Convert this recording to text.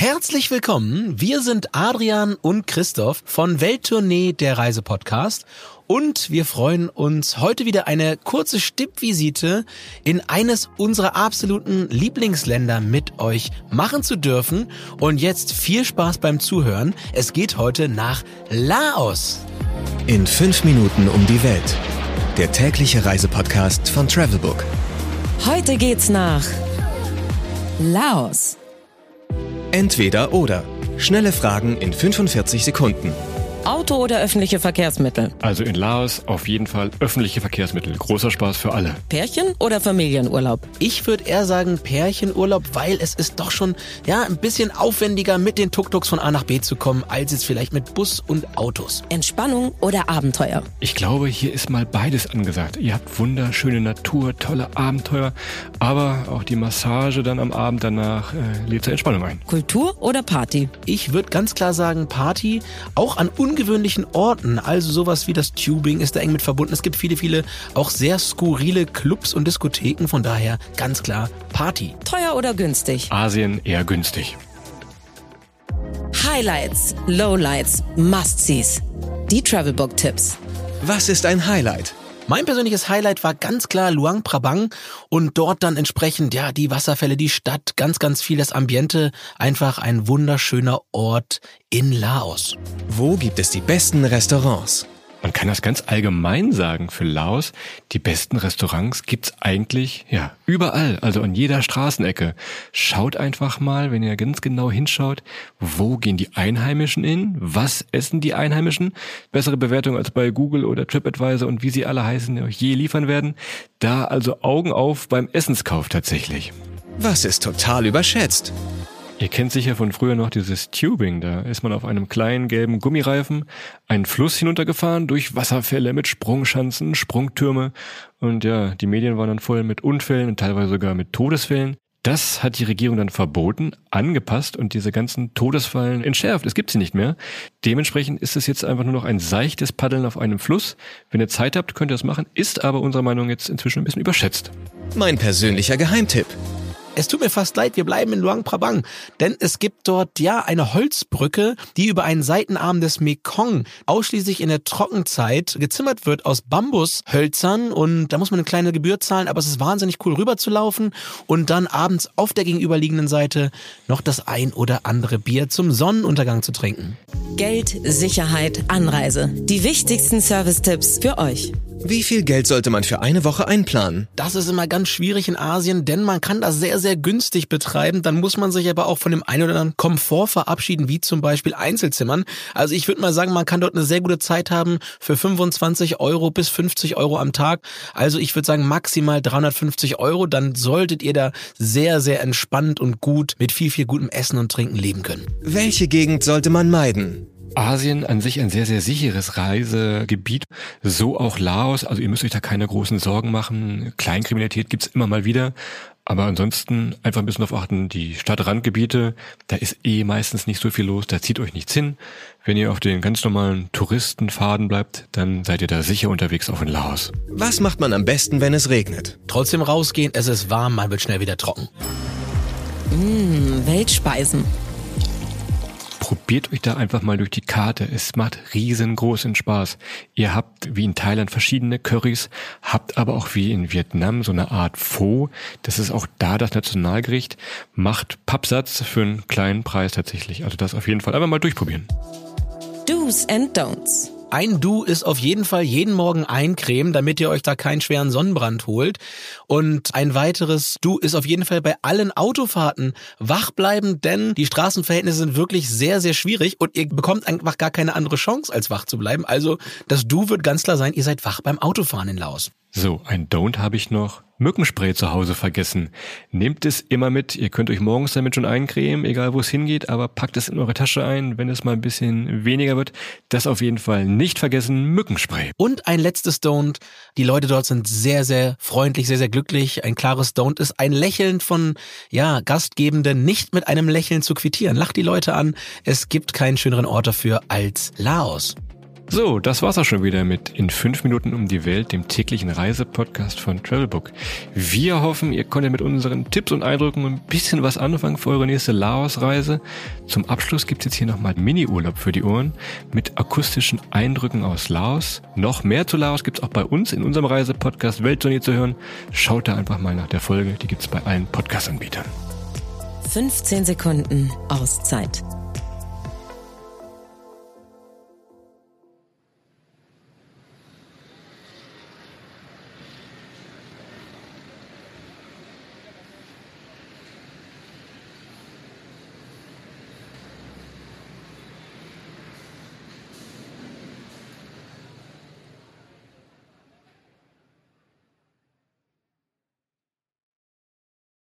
Herzlich willkommen. Wir sind Adrian und Christoph von Welttournee der Reisepodcast und wir freuen uns heute wieder eine kurze Stippvisite in eines unserer absoluten Lieblingsländer mit euch machen zu dürfen. Und jetzt viel Spaß beim Zuhören. Es geht heute nach Laos. In fünf Minuten um die Welt. Der tägliche Reisepodcast von Travelbook. Heute geht's nach Laos. Entweder oder. Schnelle Fragen in 45 Sekunden. Auto oder öffentliche Verkehrsmittel? Also in Laos auf jeden Fall öffentliche Verkehrsmittel. Großer Spaß für alle. Pärchen oder Familienurlaub? Ich würde eher sagen Pärchenurlaub, weil es ist doch schon ja ein bisschen aufwendiger mit den Tuk-Tuks von A nach B zu kommen, als jetzt vielleicht mit Bus und Autos. Entspannung oder Abenteuer? Ich glaube, hier ist mal beides angesagt. Ihr habt wunderschöne Natur, tolle Abenteuer, aber auch die Massage dann am Abend danach äh, lädt zur Entspannung ein. Kultur oder Party? Ich würde ganz klar sagen Party, auch an ungewöhnlichen Orten, also sowas wie das Tubing ist da eng mit verbunden. Es gibt viele, viele auch sehr skurrile Clubs und Diskotheken, von daher ganz klar Party. Teuer oder günstig? Asien eher günstig. Highlights, Lowlights, Must-Sees. Die Travelbook-Tipps. Was ist ein Highlight? Mein persönliches Highlight war ganz klar Luang Prabang und dort dann entsprechend, ja, die Wasserfälle, die Stadt, ganz, ganz viel das Ambiente. Einfach ein wunderschöner Ort in Laos. Wo gibt es die besten Restaurants? Man kann das ganz allgemein sagen für Laos. Die besten Restaurants gibt's eigentlich, ja, überall, also an jeder Straßenecke. Schaut einfach mal, wenn ihr ganz genau hinschaut, wo gehen die Einheimischen hin? Was essen die Einheimischen? Bessere Bewertung als bei Google oder TripAdvisor und wie sie alle heißen, euch je liefern werden. Da also Augen auf beim Essenskauf tatsächlich. Was ist total überschätzt? Ihr kennt sicher von früher noch dieses Tubing. Da ist man auf einem kleinen gelben Gummireifen einen Fluss hinuntergefahren durch Wasserfälle mit Sprungschanzen, Sprungtürme. Und ja, die Medien waren dann voll mit Unfällen und teilweise sogar mit Todesfällen. Das hat die Regierung dann verboten, angepasst und diese ganzen Todesfallen entschärft. Es gibt sie nicht mehr. Dementsprechend ist es jetzt einfach nur noch ein seichtes Paddeln auf einem Fluss. Wenn ihr Zeit habt, könnt ihr das machen. Ist aber unserer Meinung jetzt inzwischen ein bisschen überschätzt. Mein persönlicher Geheimtipp. Es tut mir fast leid, wir bleiben in Luang Prabang, denn es gibt dort ja eine Holzbrücke, die über einen Seitenarm des Mekong ausschließlich in der Trockenzeit gezimmert wird aus Bambushölzern und da muss man eine kleine Gebühr zahlen, aber es ist wahnsinnig cool rüberzulaufen und dann abends auf der gegenüberliegenden Seite noch das ein oder andere Bier zum Sonnenuntergang zu trinken. Geld, Sicherheit, Anreise. Die wichtigsten Service-Tipps für euch. Wie viel Geld sollte man für eine Woche einplanen? Das ist immer ganz schwierig in Asien, denn man kann das sehr, sehr günstig betreiben. Dann muss man sich aber auch von dem einen oder anderen Komfort verabschieden, wie zum Beispiel Einzelzimmern. Also ich würde mal sagen, man kann dort eine sehr gute Zeit haben für 25 Euro bis 50 Euro am Tag. Also ich würde sagen maximal 350 Euro. Dann solltet ihr da sehr, sehr entspannt und gut mit viel, viel gutem Essen und Trinken leben können. Welche Gegend sollte man meiden? Asien an sich ein sehr, sehr sicheres Reisegebiet. So auch Laos. Also ihr müsst euch da keine großen Sorgen machen. Kleinkriminalität gibt's immer mal wieder. Aber ansonsten einfach ein bisschen darauf achten, die Stadtrandgebiete, da ist eh meistens nicht so viel los, da zieht euch nichts hin. Wenn ihr auf den ganz normalen Touristenfaden bleibt, dann seid ihr da sicher unterwegs, auch in Laos. Was macht man am besten, wenn es regnet? Trotzdem rausgehen, es ist warm, man wird schnell wieder trocken. Mmh, Weltspeisen. Probiert euch da einfach mal durch die Karte. Es macht riesengroßen Spaß. Ihr habt wie in Thailand verschiedene Currys, habt aber auch wie in Vietnam so eine Art Pho. Das ist auch da das Nationalgericht. Macht Pappsatz für einen kleinen Preis tatsächlich. Also das auf jeden Fall einfach mal durchprobieren. Do's and Don'ts. Ein Du ist auf jeden Fall jeden Morgen eincremen, damit ihr euch da keinen schweren Sonnenbrand holt. Und ein weiteres Du ist auf jeden Fall bei allen Autofahrten wach bleiben, denn die Straßenverhältnisse sind wirklich sehr, sehr schwierig und ihr bekommt einfach gar keine andere Chance, als wach zu bleiben. Also das Du wird ganz klar sein, ihr seid wach beim Autofahren in Laos. So, ein Don't habe ich noch. Mückenspray zu Hause vergessen. Nehmt es immer mit. Ihr könnt euch morgens damit schon eincremen, egal wo es hingeht, aber packt es in eure Tasche ein, wenn es mal ein bisschen weniger wird. Das auf jeden Fall nicht vergessen. Mückenspray. Und ein letztes Don't. Die Leute dort sind sehr, sehr freundlich, sehr, sehr glücklich. Ein klares Don't ist ein Lächeln von, ja, Gastgebenden nicht mit einem Lächeln zu quittieren. Lacht die Leute an. Es gibt keinen schöneren Ort dafür als Laos. So, das war's auch schon wieder mit In 5 Minuten um die Welt, dem täglichen Reisepodcast von Travelbook. Wir hoffen, ihr konntet mit unseren Tipps und Eindrücken ein bisschen was anfangen für eure nächste Laos-Reise. Zum Abschluss gibt's jetzt hier nochmal Mini-Urlaub für die Ohren mit akustischen Eindrücken aus Laos. Noch mehr zu Laos gibt's auch bei uns in unserem Reisepodcast Welttournee zu hören. Schaut da einfach mal nach der Folge, die gibt's bei allen Podcast-Anbietern. 15 Sekunden Auszeit